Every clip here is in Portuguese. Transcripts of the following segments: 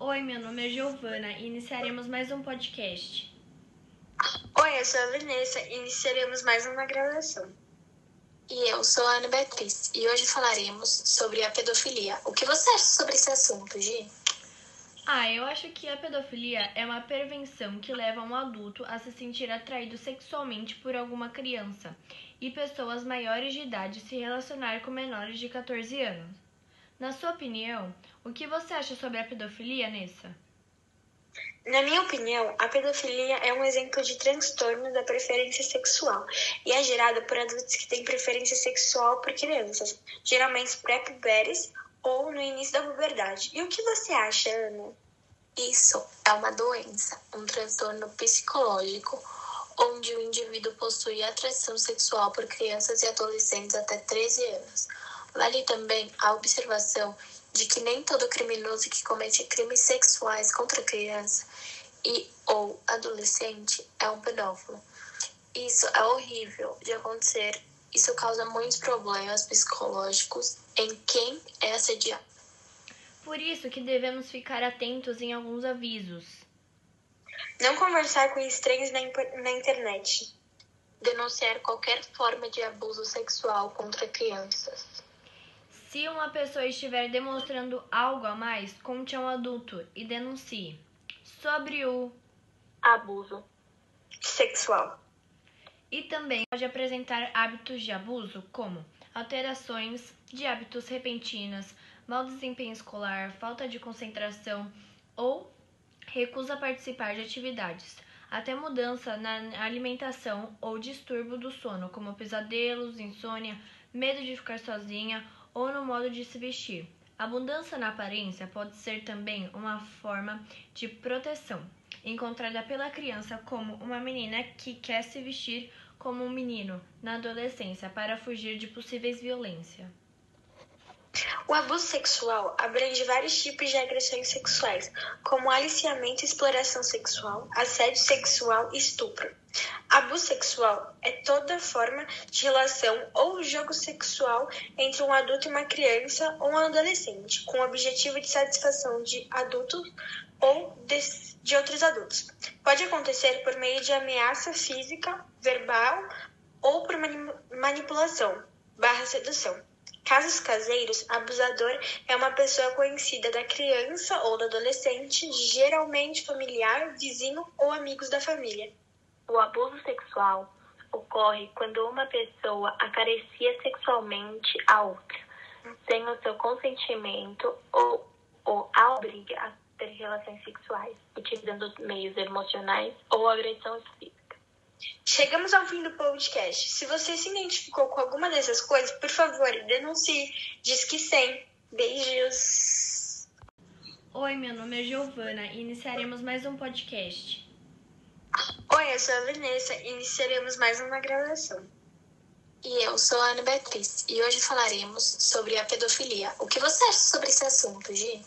Oi, meu nome é Giovana e iniciaremos mais um podcast. Oi, eu sou a Vanessa e iniciaremos mais uma gravação. E eu sou a Ana Beatriz e hoje falaremos sobre a pedofilia. O que você acha sobre esse assunto, Gi? Ah, eu acho que a pedofilia é uma prevenção que leva um adulto a se sentir atraído sexualmente por alguma criança e pessoas maiores de idade se relacionar com menores de 14 anos. Na sua opinião, o que você acha sobre a pedofilia, Nessa? Na minha opinião, a pedofilia é um exemplo de transtorno da preferência sexual e é gerada por adultos que têm preferência sexual por crianças, geralmente pré-puberes ou no início da puberdade. E o que você acha, Ana? Isso é uma doença, um transtorno psicológico, onde o indivíduo possui atração sexual por crianças e adolescentes até 13 anos. Vale também a observação de que nem todo criminoso que comete crimes sexuais contra criança e ou adolescente é um pedófilo. Isso é horrível de acontecer. Isso causa muitos problemas psicológicos em quem é assediado. Por isso que devemos ficar atentos em alguns avisos. Não conversar com estranhos na, na internet. Denunciar qualquer forma de abuso sexual contra crianças. Se uma pessoa estiver demonstrando algo a mais, conte a um adulto e denuncie. Sobre o abuso sexual. E também pode apresentar hábitos de abuso, como alterações de hábitos repentinas, mau desempenho escolar, falta de concentração ou recusa a participar de atividades, até mudança na alimentação ou distúrbio do sono, como pesadelos, insônia, medo de ficar sozinha ou no modo de se vestir. Abundância na aparência pode ser também uma forma de proteção, encontrada pela criança como uma menina que quer se vestir como um menino na adolescência para fugir de possíveis violência. O abuso sexual abrange vários tipos de agressões sexuais, como aliciamento e exploração sexual, assédio sexual e estupro. Abuso sexual é toda forma de relação ou jogo sexual entre um adulto e uma criança ou um adolescente, com o objetivo de satisfação de adultos ou de, outros adultos. Pode acontecer por meio de ameaça física, verbal ou por manipulação barra sedução. Casos caseiros, abusador é uma pessoa conhecida da criança ou do adolescente, geralmente familiar, vizinho ou amigos da família. O abuso sexual ocorre quando uma pessoa acaricia sexualmente a outra, sem o seu consentimento ou, ou a obriga a ter relações sexuais, utilizando meios emocionais ou agressão física. Chegamos ao fim do podcast. Se você se identificou com alguma dessas coisas, por favor, denuncie. Diz que sim. Beijos. Oi, meu nome é Giovana e iniciaremos mais um podcast. Oi, eu sou a Vanessa e iniciaremos mais uma gravação. E eu sou a Ana Beatriz e hoje falaremos sobre a pedofilia. O que você acha sobre esse assunto, Gi?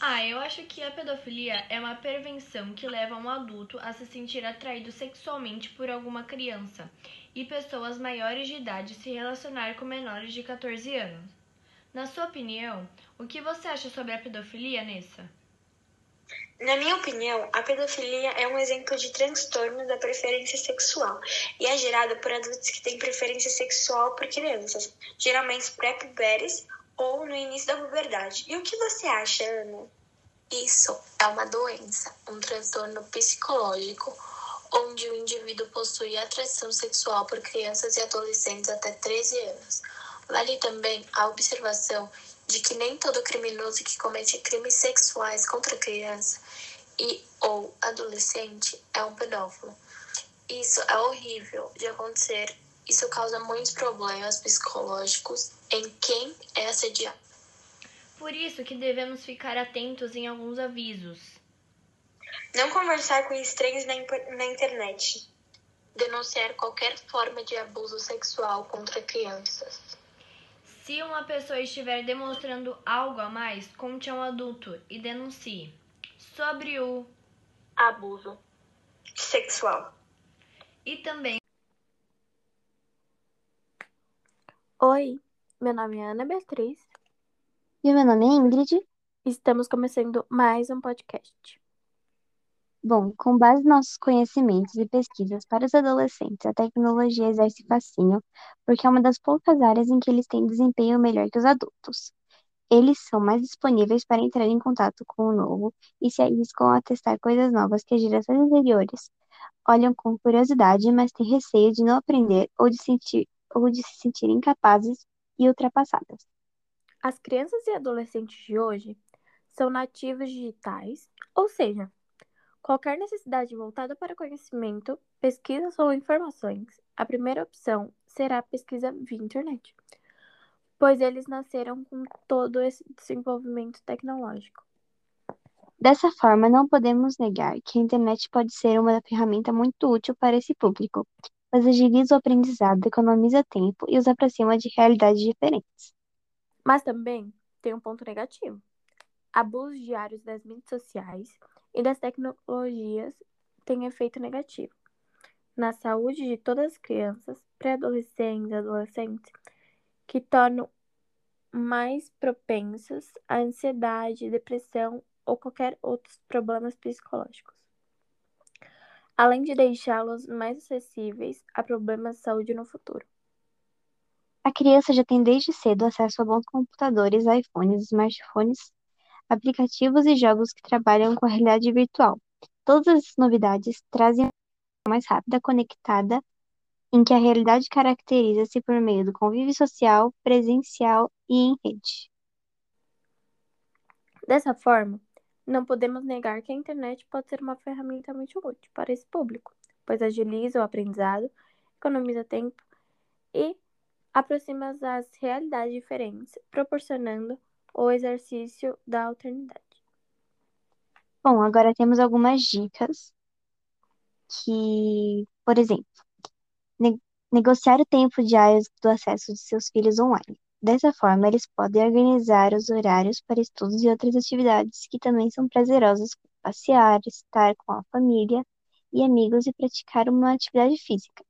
Ah, eu acho que a pedofilia é uma prevenção que leva um adulto a se sentir atraído sexualmente por alguma criança e pessoas maiores de idade se relacionar com menores de 14 anos. Na sua opinião, o que você acha sobre a pedofilia, Nessa? Na minha opinião, a pedofilia é um exemplo de transtorno da preferência sexual e é gerada por adultos que têm preferência sexual por crianças, geralmente pré-puberes ou no início da puberdade. E o que você acha, Ana? Isso é uma doença, um transtorno psicológico, onde o indivíduo possui atração sexual por crianças e adolescentes até 13 anos. Vale também a observação de que nem todo criminoso que comete crimes sexuais contra criança e ou adolescente é um pedófilo. Isso é horrível de acontecer isso causa muitos problemas psicológicos em quem é assediado. Por isso que devemos ficar atentos em alguns avisos. Não conversar com estranhos na, na internet. Denunciar qualquer forma de abuso sexual contra crianças. Se uma pessoa estiver demonstrando algo a mais, conte a um adulto e denuncie. Sobre o abuso sexual. E também Oi, meu nome é Ana Beatriz. E meu nome é Ingrid. Estamos começando mais um podcast. Bom, com base nos nossos conhecimentos e pesquisas para os adolescentes, a tecnologia exerce fascínio porque é uma das poucas áreas em que eles têm desempenho melhor que os adultos. Eles são mais disponíveis para entrar em contato com o novo e se arriscam a testar coisas novas que as gerações anteriores olham com curiosidade, mas têm receio de não aprender ou de, sentir, ou de se sentir incapazes e ultrapassadas. As crianças e adolescentes de hoje são nativos digitais, ou seja, qualquer necessidade voltada para conhecimento, pesquisas ou informações, a primeira opção será a pesquisa via internet, pois eles nasceram com todo esse desenvolvimento tecnológico. Dessa forma, não podemos negar que a internet pode ser uma ferramenta muito útil para esse público, pois agiliza o aprendizado, economiza tempo e os aproxima de realidades diferentes. Mas também tem um ponto negativo abusos diários das mídias sociais e das tecnologias têm efeito negativo na saúde de todas as crianças, pré-adolescentes e adolescentes, que tornam mais propensas à ansiedade, depressão ou qualquer outros problemas psicológicos. Além de deixá-los mais acessíveis a problemas de saúde no futuro. A criança já tem desde cedo acesso a bons computadores, iPhones, smartphones aplicativos e jogos que trabalham com a realidade virtual. Todas essas novidades trazem uma mais rápida, conectada, em que a realidade caracteriza-se por meio do convívio social, presencial e em rede. Dessa forma, não podemos negar que a internet pode ser uma ferramenta muito útil para esse público, pois agiliza o aprendizado, economiza tempo e aproxima as realidades diferentes, proporcionando o exercício da alternidade. Bom, agora temos algumas dicas que, por exemplo, ne negociar o tempo diário do acesso de seus filhos online. Dessa forma, eles podem organizar os horários para estudos e outras atividades que também são prazerosas, como passear, estar com a família e amigos e praticar uma atividade física.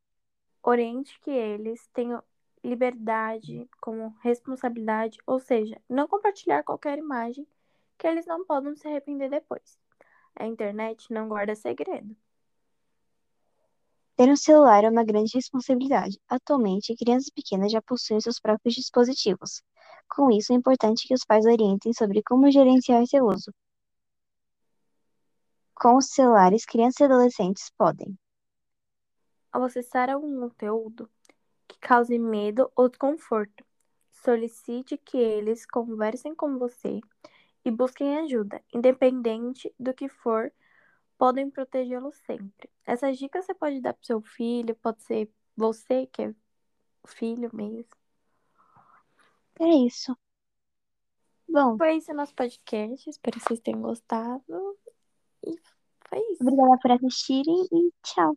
Oriente que eles tenham liberdade como responsabilidade, ou seja, não compartilhar qualquer imagem que eles não podem se arrepender depois. A internet não guarda segredo. Ter um celular é uma grande responsabilidade. Atualmente, crianças pequenas já possuem seus próprios dispositivos. Com isso, é importante que os pais orientem sobre como gerenciar seu uso. Com os celulares, crianças e adolescentes podem ao acessar algum conteúdo, que cause medo ou desconforto. Solicite que eles conversem com você e busquem ajuda, independente do que for, podem protegê-lo sempre. Essas dicas você pode dar para seu filho, pode ser você que é filho mesmo. É isso. Bom, foi esse o nosso podcast. Espero que vocês tenham gostado. E foi isso. Obrigada por assistirem e tchau.